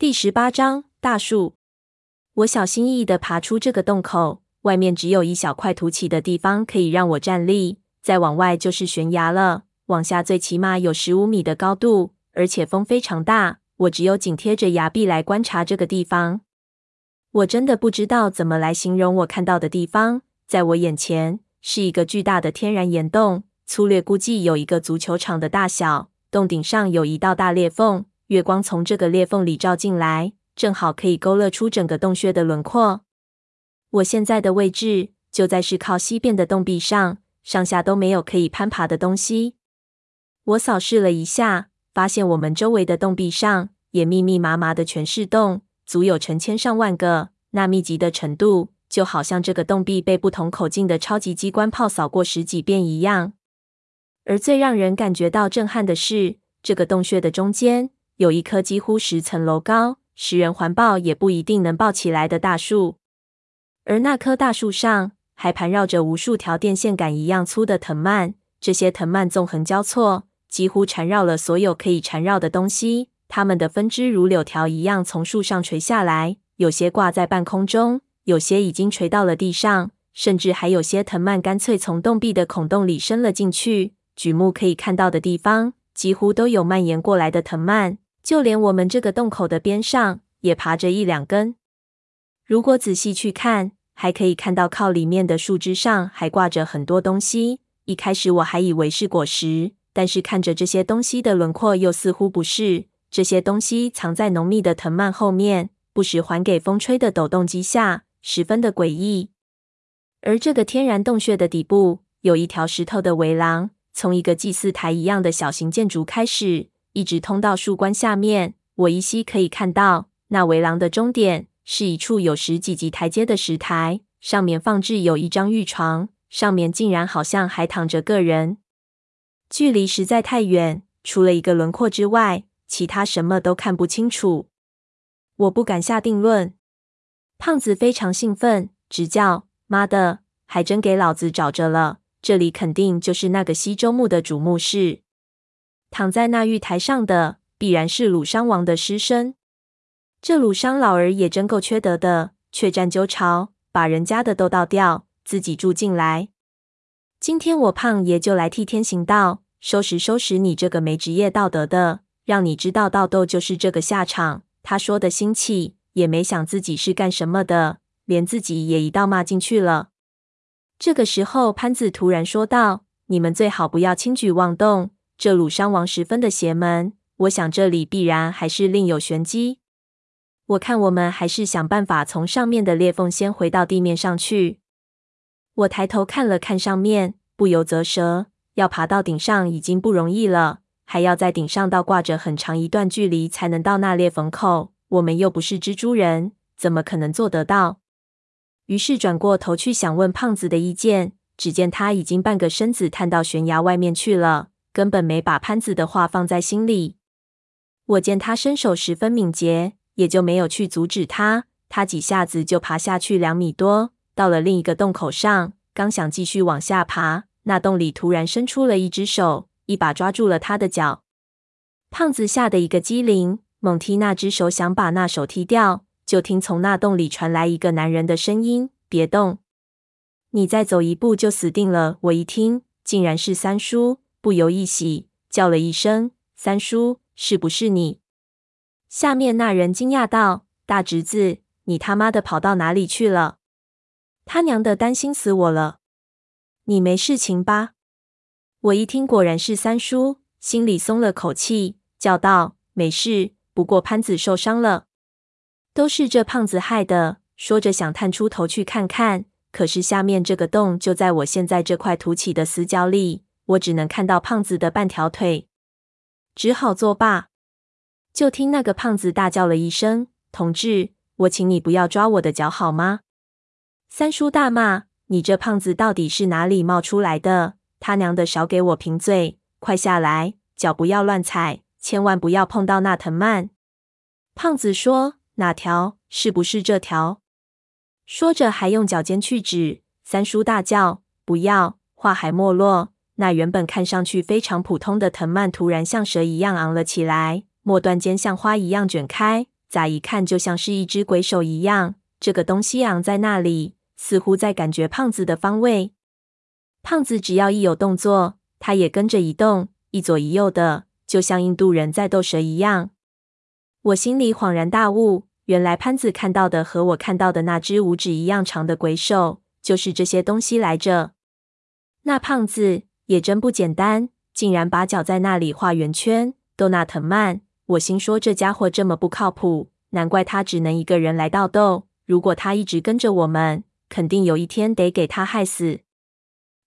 第十八章大树。我小心翼翼地爬出这个洞口，外面只有一小块凸起的地方可以让我站立，再往外就是悬崖了。往下最起码有十五米的高度，而且风非常大。我只有紧贴着崖壁来观察这个地方。我真的不知道怎么来形容我看到的地方。在我眼前是一个巨大的天然岩洞，粗略估计有一个足球场的大小。洞顶上有一道大裂缝。月光从这个裂缝里照进来，正好可以勾勒出整个洞穴的轮廓。我现在的位置就在是靠西边的洞壁上，上下都没有可以攀爬的东西。我扫视了一下，发现我们周围的洞壁上也密密麻麻的全是洞，足有成千上万个。那密集的程度，就好像这个洞壁被不同口径的超级机关炮扫过十几遍一样。而最让人感觉到震撼的是，这个洞穴的中间。有一棵几乎十层楼高、十人环抱也不一定能抱起来的大树，而那棵大树上还盘绕着无数条电线杆一样粗的藤蔓。这些藤蔓纵横交错，几乎缠绕了所有可以缠绕的东西。它们的分支如柳条一样从树上垂下来，有些挂在半空中，有些已经垂到了地上，甚至还有些藤蔓干脆从洞壁的孔洞里伸了进去。举目可以看到的地方，几乎都有蔓延过来的藤蔓。就连我们这个洞口的边上也爬着一两根。如果仔细去看，还可以看到靠里面的树枝上还挂着很多东西。一开始我还以为是果实，但是看着这些东西的轮廓，又似乎不是。这些东西藏在浓密的藤蔓后面，不时还给风吹的抖动几下，十分的诡异。而这个天然洞穴的底部有一条石头的围廊，从一个祭祀台一样的小型建筑开始。一直通到树冠下面，我依稀可以看到那围廊的终点是一处有十几级台阶的石台，上面放置有一张玉床，上面竟然好像还躺着个人。距离实在太远，除了一个轮廓之外，其他什么都看不清楚。我不敢下定论。胖子非常兴奋，直叫：“妈的，还真给老子找着了！这里肯定就是那个西周墓的主墓室。”躺在那玉台上的必然是鲁商王的尸身。这鲁商老儿也真够缺德的，却占鸠巢，把人家的都倒掉，自己住进来。今天我胖爷就来替天行道，收拾收拾你这个没职业道德的，让你知道盗斗就是这个下场。他说的心气，也没想自己是干什么的，连自己也一道骂进去了。这个时候，潘子突然说道：“你们最好不要轻举妄动。”这鲁商王十分的邪门，我想这里必然还是另有玄机。我看我们还是想办法从上面的裂缝先回到地面上去。我抬头看了看上面，不由啧舌。要爬到顶上已经不容易了，还要在顶上倒挂着很长一段距离才能到那裂缝口。我们又不是蜘蛛人，怎么可能做得到？于是转过头去想问胖子的意见，只见他已经半个身子探到悬崖外面去了。根本没把潘子的话放在心里。我见他身手十分敏捷，也就没有去阻止他。他几下子就爬下去两米多，到了另一个洞口上。刚想继续往下爬，那洞里突然伸出了一只手，一把抓住了他的脚。胖子吓得一个机灵，猛踢那只手，想把那手踢掉。就听从那洞里传来一个男人的声音：“别动，你再走一步就死定了。”我一听，竟然是三叔。不由一喜，叫了一声：“三叔，是不是你？”下面那人惊讶道：“大侄子，你他妈的跑到哪里去了？他娘的，担心死我了！你没事情吧？”我一听，果然是三叔，心里松了口气，叫道：“没事，不过潘子受伤了，都是这胖子害的。”说着想探出头去看看，可是下面这个洞就在我现在这块凸起的死角里。我只能看到胖子的半条腿，只好作罢。就听那个胖子大叫了一声：“同志，我请你不要抓我的脚好吗？”三叔大骂：“你这胖子到底是哪里冒出来的？他娘的，少给我贫嘴！快下来，脚不要乱踩，千万不要碰到那藤蔓。”胖子说：“哪条？是不是这条？”说着还用脚尖去指。三叔大叫：“不要！”话还没落。那原本看上去非常普通的藤蔓，突然像蛇一样昂了起来，末端间像花一样卷开，乍一看就像是一只鬼手一样。这个东西昂在那里，似乎在感觉胖子的方位。胖子只要一有动作，他也跟着移动，一左一右的，就像印度人在斗蛇一样。我心里恍然大悟，原来潘子看到的和我看到的那只五指一样长的鬼手，就是这些东西来着。那胖子也真不简单，竟然把脚在那里画圆圈，逗纳藤蔓。我心说这家伙这么不靠谱，难怪他只能一个人来盗豆。如果他一直跟着我们，肯定有一天得给他害死。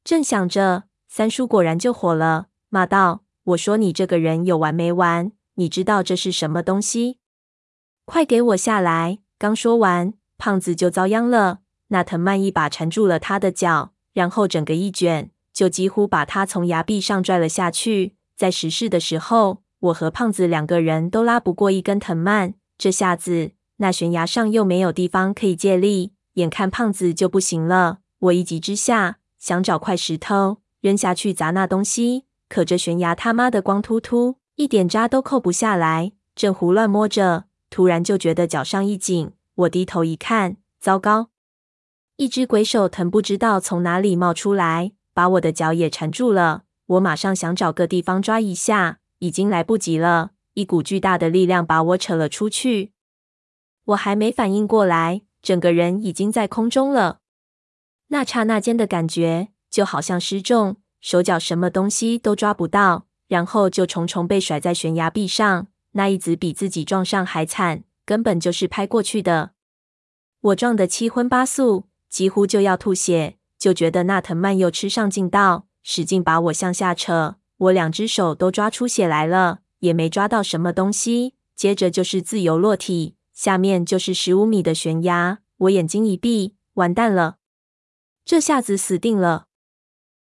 正想着，三叔果然就火了，骂道：“我说你这个人有完没完？你知道这是什么东西？快给我下来！”刚说完，胖子就遭殃了。那藤蔓一把缠住了他的脚，然后整个一卷，就几乎把他从崖壁上拽了下去。在实事的时候，我和胖子两个人都拉不过一根藤蔓。这下子，那悬崖上又没有地方可以借力，眼看胖子就不行了。我一急之下，想找块石头扔下去砸那东西，可这悬崖他妈的光秃秃，一点渣都扣不下来。正胡乱摸着，突然就觉得脚上一紧。我低头一看，糟糕！一只鬼手藤不知道从哪里冒出来，把我的脚也缠住了。我马上想找个地方抓一下，已经来不及了。一股巨大的力量把我扯了出去。我还没反应过来，整个人已经在空中了。那刹那间的感觉，就好像失重，手脚什么东西都抓不到，然后就重重被甩在悬崖壁上。那一子比自己撞上还惨，根本就是拍过去的。我撞得七荤八素，几乎就要吐血，就觉得那藤蔓又吃上劲道，使劲把我向下扯。我两只手都抓出血来了，也没抓到什么东西。接着就是自由落体，下面就是十五米的悬崖。我眼睛一闭，完蛋了。这下子死定了！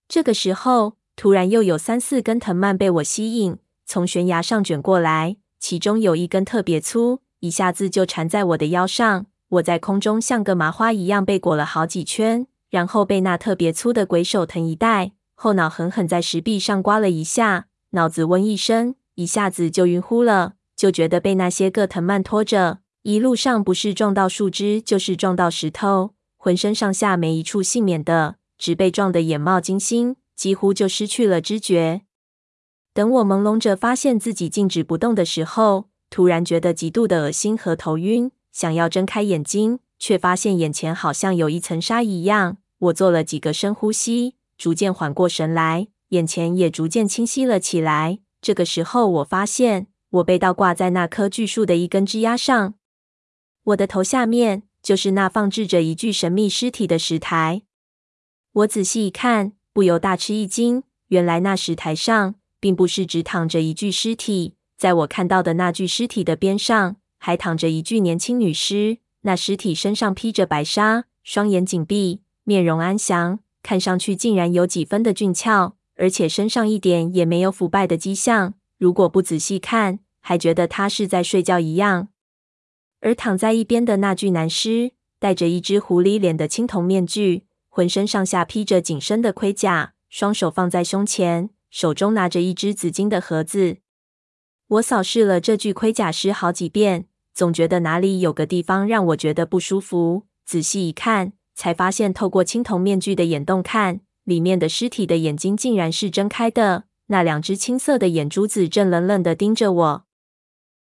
这个时候，突然又有三四根藤蔓被我吸引，从悬崖上卷过来。其中有一根特别粗，一下子就缠在我的腰上。我在空中像个麻花一样被裹了好几圈，然后被那特别粗的鬼手藤一带，后脑狠狠在石壁上刮了一下，脑子嗡一声，一下子就晕乎了。就觉得被那些个藤蔓拖着，一路上不是撞到树枝，就是撞到石头。浑身上下没一处幸免的，只被撞得眼冒金星，几乎就失去了知觉。等我朦胧着发现自己静止不动的时候，突然觉得极度的恶心和头晕，想要睁开眼睛，却发现眼前好像有一层纱一样。我做了几个深呼吸，逐渐缓过神来，眼前也逐渐清晰了起来。这个时候，我发现我被倒挂在那棵巨树的一根枝桠上，我的头下面。就是那放置着一具神秘尸体的石台，我仔细一看，不由大吃一惊。原来那石台上并不是只躺着一具尸体，在我看到的那具尸体的边上，还躺着一具年轻女尸。那尸体身上披着白纱，双眼紧闭，面容安详，看上去竟然有几分的俊俏，而且身上一点也没有腐败的迹象。如果不仔细看，还觉得他是在睡觉一样。而躺在一边的那具男尸，戴着一只狐狸脸的青铜面具，浑身上下披着紧身的盔甲，双手放在胸前，手中拿着一只紫金的盒子。我扫视了这具盔甲尸好几遍，总觉得哪里有个地方让我觉得不舒服。仔细一看，才发现透过青铜面具的眼洞看，里面的尸体的眼睛竟然是睁开的，那两只青色的眼珠子正冷冷地盯着我。